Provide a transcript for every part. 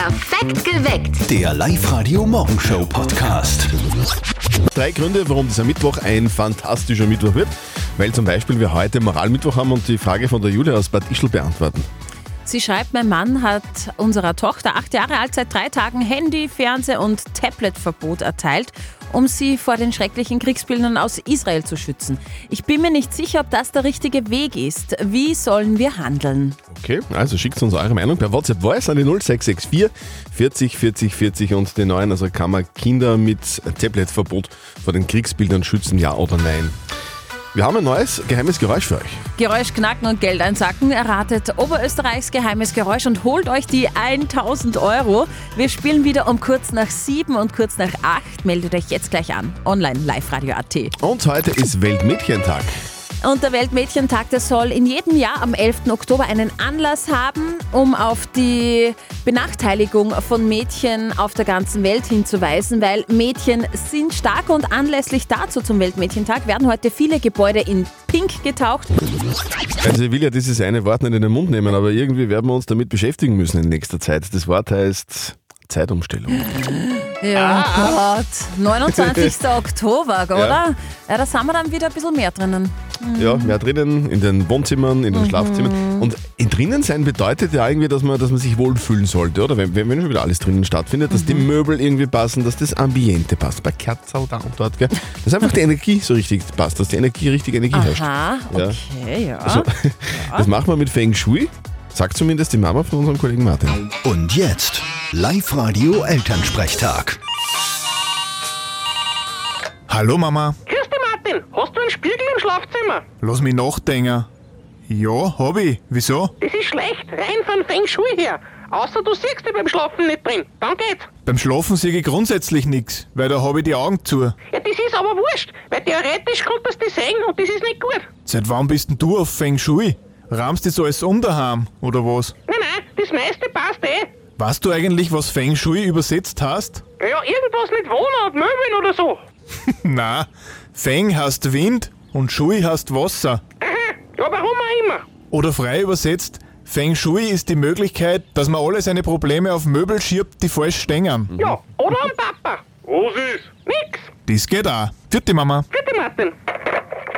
Perfekt geweckt. Der Live-Radio-Morgenshow-Podcast. Drei Gründe, warum dieser Mittwoch ein fantastischer Mittwoch wird. Weil zum Beispiel wir heute Moralmittwoch haben und die Frage von der Julia aus Bad Ischl beantworten. Sie schreibt, mein Mann hat unserer Tochter, acht Jahre alt, seit drei Tagen Handy, Fernseh- und Tabletverbot erteilt, um sie vor den schrecklichen Kriegsbildern aus Israel zu schützen. Ich bin mir nicht sicher, ob das der richtige Weg ist. Wie sollen wir handeln? Okay, also schickt uns eure Meinung per WhatsApp Voice an die 0664 40 40 40 und den neuen. Also kann man Kinder mit Tabletverbot vor den Kriegsbildern schützen, ja oder nein? Wir haben ein neues geheimes Geräusch für euch. Geräusch knacken und Geld einsacken. Erratet Oberösterreichs geheimes Geräusch und holt euch die 1000 Euro. Wir spielen wieder um kurz nach sieben und kurz nach acht. Meldet euch jetzt gleich an. Online, live radio AT. Und heute ist Weltmädchentag. Und der Weltmädchentag, der soll in jedem Jahr am 11. Oktober einen Anlass haben, um auf die Benachteiligung von Mädchen auf der ganzen Welt hinzuweisen, weil Mädchen sind stark und anlässlich dazu zum Weltmädchentag werden heute viele Gebäude in Pink getaucht. Also ich will ja dieses eine Wort nicht in den Mund nehmen, aber irgendwie werden wir uns damit beschäftigen müssen in nächster Zeit. Das Wort heißt Zeitumstellung. Ja, Gott. 29. Oktober, oder? Ja. da sind wir dann wieder ein bisschen mehr drinnen. Ja, mehr drinnen, in den Wohnzimmern, in den Schlafzimmern. Und in drinnen sein bedeutet ja irgendwie, dass man, dass man sich wohlfühlen sollte, oder? Wenn, wenn schon wieder alles drinnen stattfindet, dass die Möbel irgendwie passen, dass das Ambiente passt. Bei Kerzel da und dort, gell? Dass einfach die Energie so richtig passt, dass die Energie richtig Energie herrscht. Aha, Ja. okay, ja. Also, das machen wir mit Feng Shui, sagt zumindest die Mama von unserem Kollegen Martin. Und jetzt Live-Radio Elternsprechtag. Hallo Mama, Grüß dich, Martin. Hast du einen Spiegel im Schlafzimmer? lass mich nachdenken. Ja, hab ich. Wieso? Das ist schlecht, rein von Feng Shui her. Außer du siehst dich beim Schlafen nicht drin. Dann geht's. Beim Schlafen sehe ich grundsätzlich nichts, weil da habe ich die Augen zu. Ja, das ist aber wurscht, weil theoretisch du das sehen und das ist nicht gut. Seit wann bist denn du auf Feng Shui? Rahmst das alles um daheim, oder was? Nein, nein, das meiste passt eh. Weißt du eigentlich, was Feng Shui übersetzt hast? Ja, irgendwas mit Wohnen und Möbeln oder so. Na, Feng heißt Wind und Shui heißt Wasser. Aha, ja, warum auch immer. Oder frei übersetzt, Feng Shui ist die Möglichkeit, dass man alle seine Probleme auf Möbel schiebt, die falsch stehen. Ja, oder am Papa. Was ist? Nix. Das geht auch. Vierte Mama. Bitte, Martin.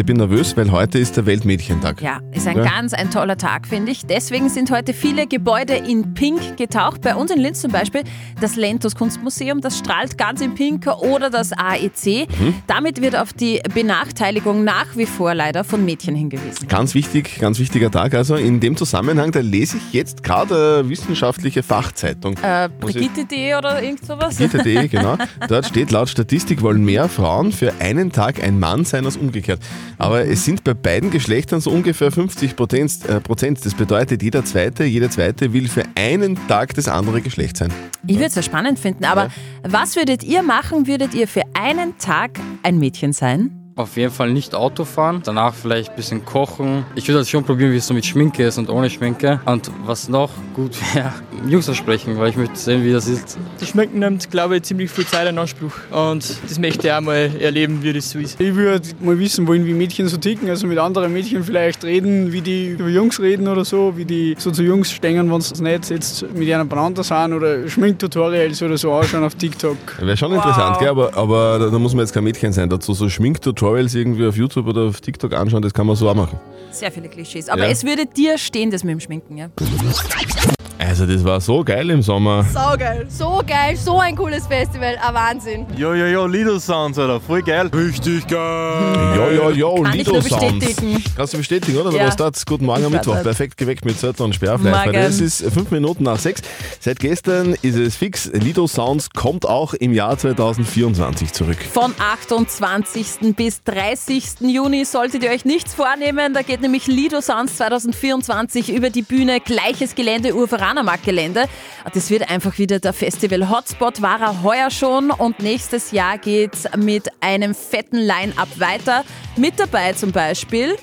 Ich bin nervös, weil heute ist der Weltmädchentag. Ja, ist ein Ja. ganz ein toller Tag, finde ich. Deswegen sind heute viele Gebäude in Pink getaucht. Bei uns in Linz zum Beispiel das Lentos Kunstmuseum, das strahlt ganz in Pink oder das AEC. Mhm. Damit wird auf die Benachteiligung nach wie vor leider von Mädchen hingewiesen. Ganz wichtig, ganz wichtiger Tag. Also in dem Zusammenhang, da lese ich jetzt gerade wissenschaftliche Fachzeitung. Äh, Brigitte.de oder irgend sowas? Brigitte.de, genau. Dort steht, laut Statistik wollen mehr Frauen für einen Tag ein Mann sein als umgekehrt. Aber es sind bei beiden Geschlechtern so ungefähr 50 Prozent. Äh, Prozent. Das bedeutet, jeder Zweite, jede Zweite will für einen Tag das andere Geschlecht sein. Ich würde es ja spannend finden, aber was würdet ihr machen? Würdet ihr für einen Tag ein Mädchen sein? Auf jeden Fall nicht Auto fahren, danach vielleicht ein bisschen kochen. Ich würde halt schon probieren, wie es so mit Schminke ist und ohne Schminke. Und was noch gut wäre, Jungs versprechen, weil ich möchte sehen, wie das ist. Das Schmecken nimmt, glaube ich, ziemlich viel Zeit in Anspruch. Und das möchte ich auch mal erleben, wie das so ist. Ich würde mal wissen wollen, wie Mädchen so ticken. Also mit anderen Mädchen vielleicht reden, wie die über Jungs reden oder so. Wie die so zu Jungs stehen, wenn sie nicht jetzt mit einer beieinander sind. Oder Schminktutorials oder so anschauen auf TikTok. Wäre schon interessant, gell? Aber, aber da, da muss man jetzt kein Mädchen sein. Dazu so Schminktutorials irgendwie auf YouTube oder auf TikTok anschauen, das kann man so auch machen. Sehr viele Klischees. Aber Ja. es würde dir stehen, das mit dem Schminken, ja? Also das war so geil im Sommer. Saugeil. So geil, so ein cooles Festival, ein Wahnsinn. Ja, ja, ja, Lido Sounds, Alter. Voll geil. Richtig geil. Ja, ja, ja, Kann ich Lido nur Sounds. bestätigen. Kannst du bestätigen, oder? Du Ja. warst dort. Guten Morgen am Ich Mittwoch. Perfekt geweckt mit Zettel und Sperrfleisch. Es ist fünf Minuten nach sechs. Seit gestern ist es fix. Lido Sounds kommt auch im Jahr 2024 zurück. Von 28. bis 30. Juni solltet ihr euch nichts vornehmen. Da geht nämlich Lido Sounds 2024 über die Bühne. Gleiches Gelände, Urveranermarkt-Gelände. Das wird einfach wieder der Festival-Hotspot, war er heuer schon. Und nächstes Jahr geht's mit einem fetten Line-Up weiter. Mit dabei zum Beispiel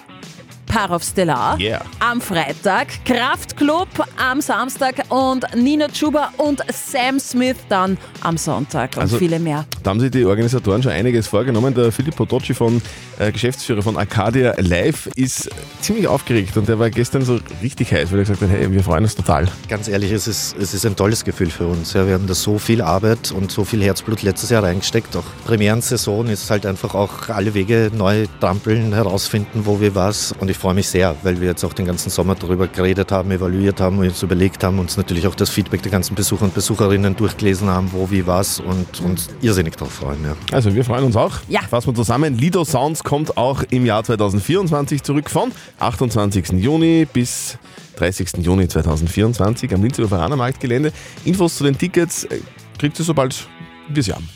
Harov Stellar. Yeah. Am Freitag Kraftklub am Samstag und Nina Chuba und Sam Smith dann am Sonntag und Also- viele mehr. Da haben sich die Organisatoren schon einiges vorgenommen. Der Philipp Potocci von äh, Geschäftsführer von Arcadia Live ist ziemlich aufgeregt und der war gestern so richtig heiß, weil er gesagt hat, hey, wir freuen uns total. Ganz ehrlich, es ist, es ist ein tolles Gefühl für uns. Ja, wir haben da so viel Arbeit und so viel Herzblut letztes Jahr reingesteckt. Auch Premierensaison ist halt einfach auch alle Wege neu trampeln, herausfinden, wo wir was. Und ich freue mich sehr, weil wir jetzt auch den ganzen Sommer darüber geredet haben, evaluiert haben, uns überlegt haben, uns natürlich auch das Feedback der ganzen Besucher und Besucherinnen durchgelesen haben, wo, wie, was und uns irrsinnig drauf freuen. Ja. Also wir freuen uns auch. Ja. Fassen wir zusammen. Lido Sounds kommt auch im Jahr 2024 zurück von 28. Juni bis 30. Juni 2024 am Linzer Veranermarktgelände. Infos zu den Tickets äh, kriegt ihr sobald wir sie haben.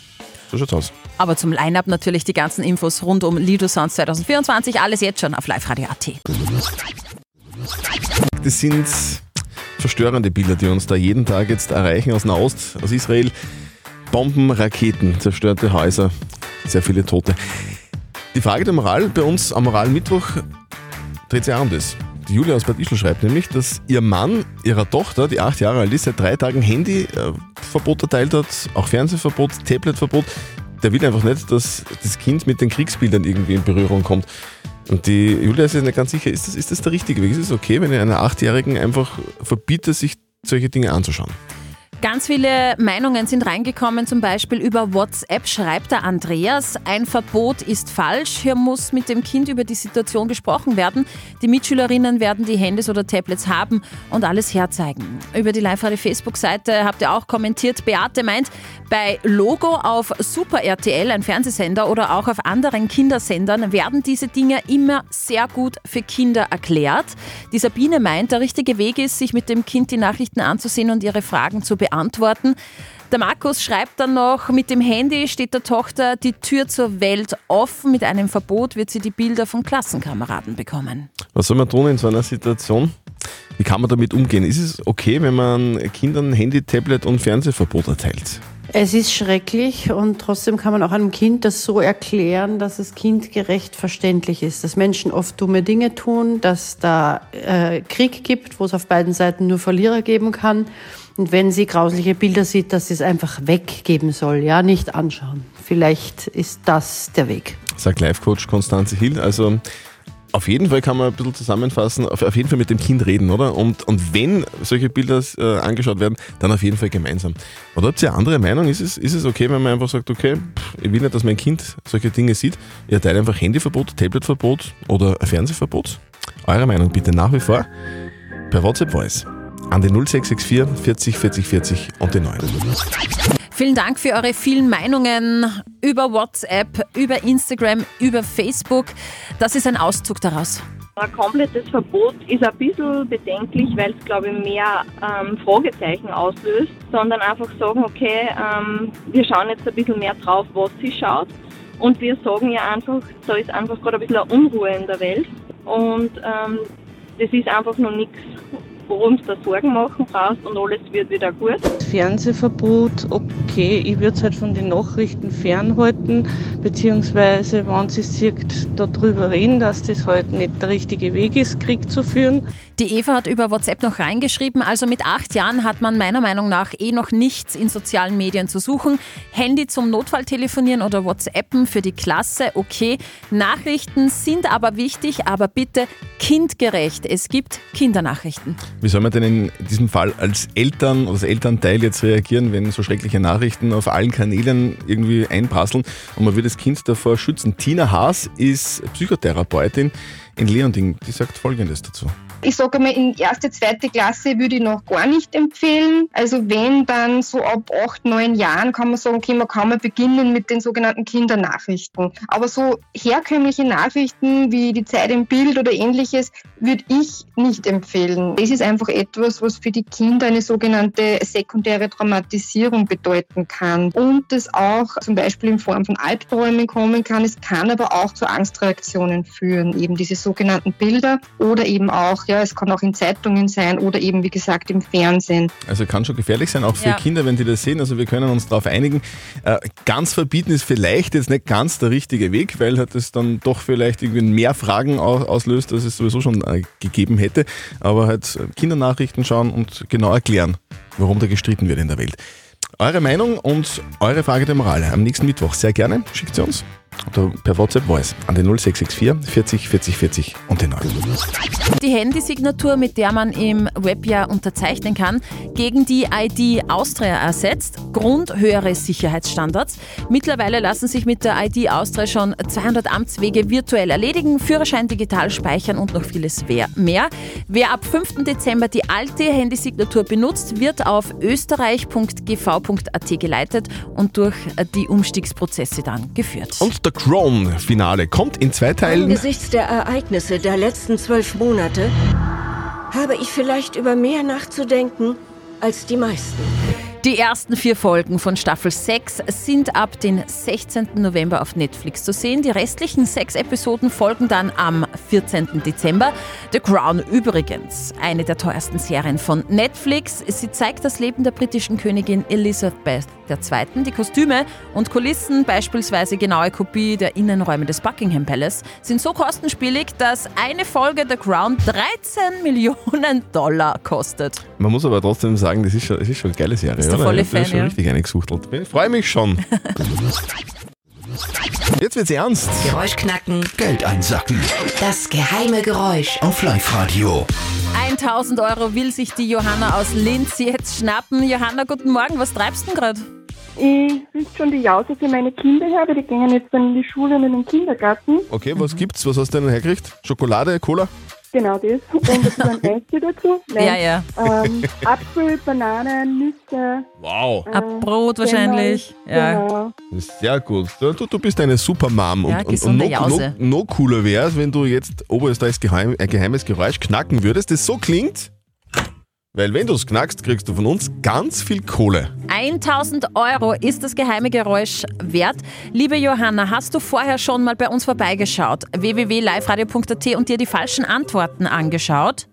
So schaut's aus. Aber zum Line-Up natürlich die ganzen Infos rund um Lido Sounds 2024. Alles jetzt schon auf liveradio.at. Das sind verstörende Bilder, die uns da jeden Tag jetzt erreichen aus Nahost, aus Israel. Bomben, Raketen, zerstörte Häuser, sehr viele Tote. Die Frage der Moral bei uns am Moralmittwoch dreht sich auch um das. Die Julia aus Bad Ischl schreibt nämlich, dass ihr Mann ihrer Tochter, die acht Jahre alt ist, seit drei Tagen Handyverbot erteilt hat, auch Fernsehverbot, Tabletverbot. Der will einfach nicht, dass das Kind mit den Kriegsbildern irgendwie in Berührung kommt. Und die Julia ist sich nicht ganz sicher, ist das, ist das der richtige Weg? Ist es okay, wenn ich einer Achtjährigen einfach verbiete, sich solche Dinge anzuschauen? Ganz viele Meinungen sind reingekommen, zum Beispiel über WhatsApp schreibt der Andreas, ein Verbot ist falsch, hier muss mit dem Kind über die Situation gesprochen werden. Die Mitschülerinnen werden die Handys oder Tablets haben und alles herzeigen. Über die Live-Radio-Facebook-Seite habt ihr auch kommentiert, Beate meint, bei Logo auf Super RTL, ein Fernsehsender oder auch auf anderen Kindersendern werden diese Dinge immer sehr gut für Kinder erklärt. Die Sabine meint, der richtige Weg ist, sich mit dem Kind die Nachrichten anzusehen und ihre Fragen zu beantworten. Der Markus schreibt dann noch, mit dem Handy steht der Tochter die Tür zur Welt offen. Mit einem Verbot wird sie die Bilder von Klassenkameraden bekommen. Was soll man tun in so einer Situation? Wie kann man damit umgehen? Ist es okay, wenn man Kindern Handy, Tablet und Fernsehverbot erteilt? Es ist schrecklich und trotzdem kann man auch einem Kind das so erklären, dass es kindgerecht verständlich ist, dass Menschen oft dumme Dinge tun, dass da äh, Krieg gibt, wo es auf beiden Seiten nur Verlierer geben kann. Und wenn sie grausliche Bilder sieht, dass sie es einfach weggeben soll, ja, nicht anschauen. Vielleicht ist das der Weg. Sagt Life-Coach Konstanze Hill. Also auf jeden Fall kann man ein bisschen zusammenfassen, auf, auf jeden Fall mit dem Kind reden, oder? Und, und wenn solche Bilder äh, angeschaut werden, dann auf jeden Fall gemeinsam. Oder habt ihr eine andere Meinung? Ist es, ist es okay, wenn man einfach sagt, okay, pff, ich will nicht, dass mein Kind solche Dinge sieht, ihr erteilt einfach Handyverbot, Tabletverbot oder Fernsehverbot? Eure Meinung bitte nach wie vor per WhatsApp Voice an den 0664 40 40 40 und den 9. Vielen Dank für eure vielen Meinungen über WhatsApp, über Instagram, über Facebook. Das ist ein Auszug daraus. Ein komplettes Verbot ist ein bisschen bedenklich, weil es, glaube ich, mehr ähm, Fragezeichen auslöst, sondern einfach sagen, okay, ähm, wir schauen jetzt ein bisschen mehr drauf, was sie schaut. Und wir sagen ja einfach, da ist einfach gerade ein bisschen eine Unruhe in der Welt. Und ähm, das ist einfach noch nichts, worum du da Sorgen machen brauchst und alles wird wieder gut. Fernsehverbot, okay, ich würde es halt von den Nachrichten fernhalten, beziehungsweise wenn sie sieht, darüber reden, dass das halt nicht der richtige Weg ist, Krieg zu führen. Die Eva hat über WhatsApp noch reingeschrieben, also mit acht Jahren hat man meiner Meinung nach eh noch nichts in sozialen Medien zu suchen. Handy zum Notfalltelefonieren oder WhatsAppen für die Klasse, okay. Nachrichten sind aber wichtig, aber bitte kindgerecht. Es gibt Kindernachrichten. Wie soll man denn in diesem Fall als Eltern oder als Elternteil jetzt reagieren, wenn so schreckliche Nachrichten auf allen Kanälen irgendwie einprasseln und man will das Kind davor schützen? Tina Haas ist Psychotherapeutin in Leonding. Die sagt Folgendes dazu. Ich sage mal, in erste, zweite Klasse würde ich noch gar nicht empfehlen. Also wenn dann so ab acht, neun Jahren kann man sagen, okay, man kann mal beginnen mit den sogenannten Kindernachrichten. Aber so herkömmliche Nachrichten wie die Zeit im Bild oder ähnliches würde ich nicht empfehlen. Das ist einfach etwas, was für die Kinder eine sogenannte sekundäre Traumatisierung bedeuten kann und das auch zum Beispiel in Form von Albträumen kommen kann. Es kann aber auch zu Angstreaktionen führen, eben diese sogenannten Bilder oder eben auch, ja, es kann auch in Zeitungen sein oder eben, wie gesagt, im Fernsehen. Also kann schon gefährlich sein, auch für Ja. Kinder, wenn die das sehen. Also wir können uns darauf einigen. Äh, ganz verbieten ist vielleicht jetzt nicht ganz der richtige Weg, weil halt das dann doch vielleicht irgendwie mehr Fragen au- auslöst, als es sowieso schon äh, gegeben hätte. Aber halt äh, Kindernachrichten schauen und genau erklären, warum da gestritten wird in der Welt. Eure Meinung und eure Frage der Moral am nächsten Mittwoch sehr gerne. Schickt sie uns. Oder per WhatsApp Voice an den 0664 40 40 40 und den 9. Die Handysignatur, mit der man im Web ja unterzeichnen kann, gegen die ID Austria ersetzt. Grund höhere Sicherheitsstandards. Mittlerweile lassen sich mit der ID Austria schon 200 Amtswege virtuell erledigen, Führerschein digital speichern und noch vieles mehr. Wer ab 5. Dezember die alte Handysignatur benutzt, wird auf österreich.gv.at geleitet und durch die Umstiegsprozesse dann geführt. Und der Crown-Finale kommt in zwei Teilen. Angesichts der Ereignisse der letzten zwölf Monate habe ich vielleicht über mehr nachzudenken als die meisten. Die ersten vier Folgen von Staffel 6 sind ab den 16. November auf Netflix zu sehen. Die restlichen sechs Episoden folgen dann am 14. Dezember. The Crown übrigens, eine der teuersten Serien von Netflix. Sie zeigt das Leben der britischen Königin Elizabeth II. Die Kostüme und Kulissen, beispielsweise genaue Kopie der Innenräume des Buckingham Palace, sind so kostenspielig, dass eine Folge The Crown 13 Millionen Dollar kostet. Man muss aber trotzdem sagen, das ist schon, das ist schon eine geile Serie. Ist der oder? volle Fan, schon ja. richtig eingesuchtelt. Ich freue mich schon. Jetzt wird's ernst. Geräusch knacken. Geld einsacken. Das geheime Geräusch. Auf Live-Radio. 1000 Euro will sich die Johanna aus Linz jetzt schnappen. Johanna, guten Morgen, was treibst du denn gerade? Ich richte schon die Jause für meine Kinder her, weil die gehen jetzt dann in die Schule und in den Kindergarten. Okay, was gibt's? Was hast du denn hergekriegt? Schokolade, Cola? Genau das. Und ein bisschen ein Eis dazu. Ja, ja. Ähm, Apfel, Bananen, Nüsse. Wow. äh, Ein Brot wahrscheinlich. Ja. Genau. Ist sehr gut. Du, du bist eine Supermom. Ja, und, und, und noch, noch, Jause. noch cooler wäre es, wenn du jetzt Oberösterreichs geheim, ein geheimes Geräusch knacken würdest, das so klingt. Weil wenn du es knackst, kriegst du von uns ganz viel Kohle. 1000 Euro ist das geheime Geräusch wert. Liebe Johanna, hast du vorher schon mal bei uns vorbeigeschaut? www.liveradio.at und dir die falschen Antworten angeschaut?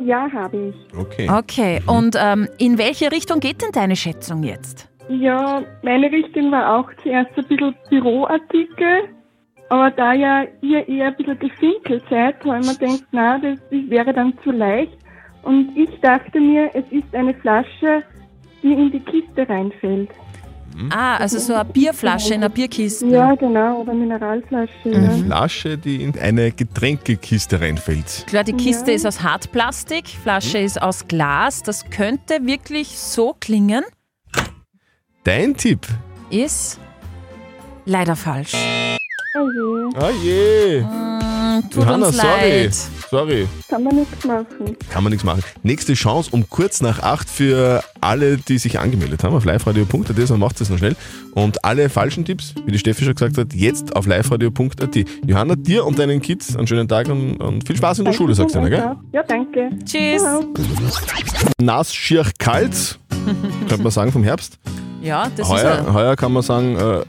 Ja, habe ich. Okay. Okay, und ähm, in welche Richtung geht denn deine Schätzung jetzt? Ja, meine Richtung war auch zuerst ein bisschen Büroartikel. Aber da ja ihr eher ein bisschen gefinkelt seid, habe ich mir gedacht, na, das wäre dann zu leicht. Und ich dachte mir, es ist eine Flasche, die in die Kiste reinfällt. Ah, also so eine Bierflasche in einer Bierkiste. Ja, genau, oder Mineralflasche. Eine Ja. Flasche, die in eine Getränkekiste reinfällt. Klar, die Kiste Ja. ist aus Hartplastik, Flasche ist aus Glas. Das könnte wirklich so klingen. Dein Tipp? Ist leider falsch. Oh je. Ah je. Tut Johanna, uns sorry. leid. Sorry. Kann man nichts machen. Kann man nichts machen. Nächste Chance um kurz nach acht für alle, die sich angemeldet haben auf liveradio.at, so macht es noch schnell. Und alle falschen Tipps, wie die Steffi schon gesagt hat, jetzt auf liveradio.at. Johanna, dir und deinen Kids einen schönen Tag und, und viel Spaß in der Schule, sagst du, gell? Ja, danke. Tschüss. Nass, schier, kalt, könnte man sagen vom Herbst. Ja, das ist Heuer, er. heuer kann man sagen, äh,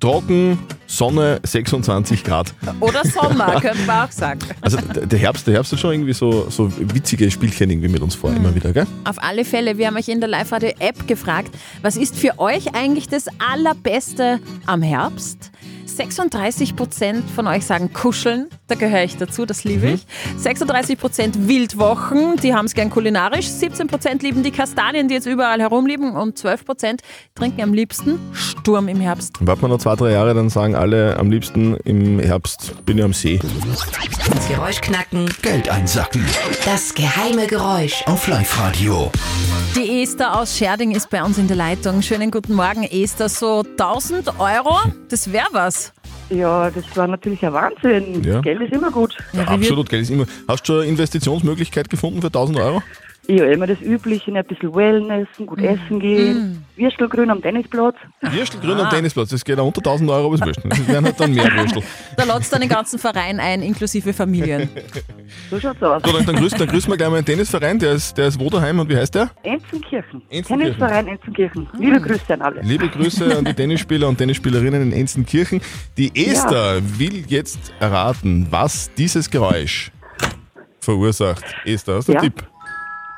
trocken, Sonne, 26 Grad. Oder Sommer, könnte man auch sagen. Also der Herbst, der Herbst hat schon irgendwie so, so witzige Spielchen irgendwie mit uns vor, immer wieder, gell? Auf alle Fälle, wir haben euch in der Live-Radio-App gefragt, was ist für euch eigentlich das Allerbeste am Herbst? 36% von euch sagen Kuscheln, da gehöre ich dazu, das liebe ich. 36% Wildwochen, die haben es gern kulinarisch. 17% lieben die Kastanien, die jetzt überall herumliegen. Und 12% trinken am liebsten Sturm im Herbst. Warten wir noch zwei, drei Jahre, dann sagen alle am liebsten im Herbst bin ich am See. Das Geräusch knacken. Geld einsacken. Das geheime Geräusch. Auf Live-Radio. Die Esther aus Scherding ist bei uns in der Leitung. Schönen guten Morgen, Esther. So 1000 Euro, das wäre was. Ja, das war natürlich ein Wahnsinn. Ja. Geld ist immer gut. Absolut, Geld ist immer. Hast du eine Investitionsmöglichkeit gefunden für 1000 Euro? Ja, immer das Übliche, ein bisschen Wellnessen, gut essen gehen. Würstelgrün am Tennisplatz. Würstelgrün am Tennisplatz, das geht auch unter 1000 Euro, aber wurscht. Das wären halt dann mehr Würstel. Da lädst du den ganzen Verein ein, inklusive Familien. So schaut's aus. So, dann, dann, grüßen, dann grüßen wir gleich mal einen Tennisverein, der ist, der ist wo daheim und wie heißt der? Enzenkirchen. Enzenkirchen. Tennisverein Enzenkirchen. Liebe Grüße an alle. Liebe Grüße an die Tennisspieler und Tennisspielerinnen in Enzenkirchen. Die Esther will jetzt erraten, was dieses Geräusch verursacht. Esther, hast du Ja. einen Tipp?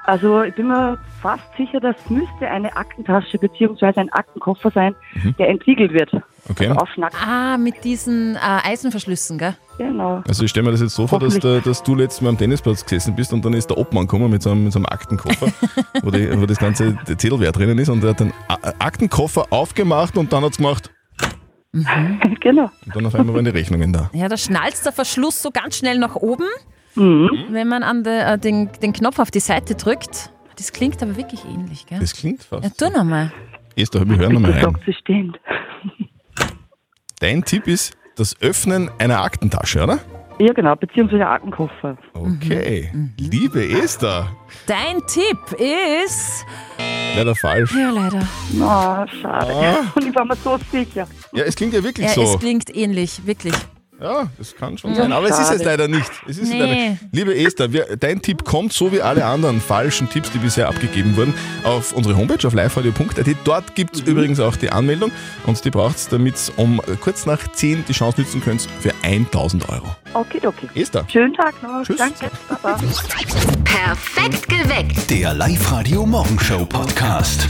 Also ich bin mir fast sicher, das müsste eine Aktentasche bzw. ein Aktenkoffer sein, der entriegelt wird. Mhm. Okay. Also. Ah, mit diesen äh, Eisenverschlüssen, gell? Genau. Also ich stelle mir das jetzt so vor, dass, der, dass du letztes Mal am Tennisplatz gesessen bist und dann ist der Obmann gekommen mit so einem, mit so einem Aktenkoffer, wo, die, wo das ganze Zettelwert drinnen ist und er hat den A- Aktenkoffer aufgemacht und dann hat es gemacht genau. und dann auf einmal waren die Rechnungen da. Ja, da schnalzt der Verschluss so ganz schnell nach oben, Mhm. wenn man an de, äh, den, den Knopf auf die Seite drückt. Das klingt aber wirklich ähnlich, gell? Das klingt fast. Ja, tu nochmal. Esther, wir hören nochmal Das rein. sie stehend. Dein Tipp ist das Öffnen einer Aktentasche, oder? Ja, genau, beziehungsweise Aktenkoffer. Okay. Liebe Esther. Dein Tipp ist. Leider falsch. Ja, leider. Na, schade. Ah. Und ich war mir so sicher. Ja, es klingt ja wirklich Ja, so. es klingt ähnlich, wirklich. Ja, das kann schon sein. Aber es ist es leider nicht. Es ist es Nee. leider nicht. Liebe Esther, wir, dein Tipp kommt so wie alle anderen falschen Tipps, die bisher abgegeben wurden, auf unsere Homepage auf liveradio.at. Dort gibt Mhm. es übrigens auch die Anmeldung und die braucht es, damit um kurz nach 10 die Chance nützen könnt für 1000 Euro. Okay, okay. Esther. Schönen Tag noch. Tschüss. Danke. Baba. Perfekt geweckt. Der Live-Radio Morgenshow Podcast.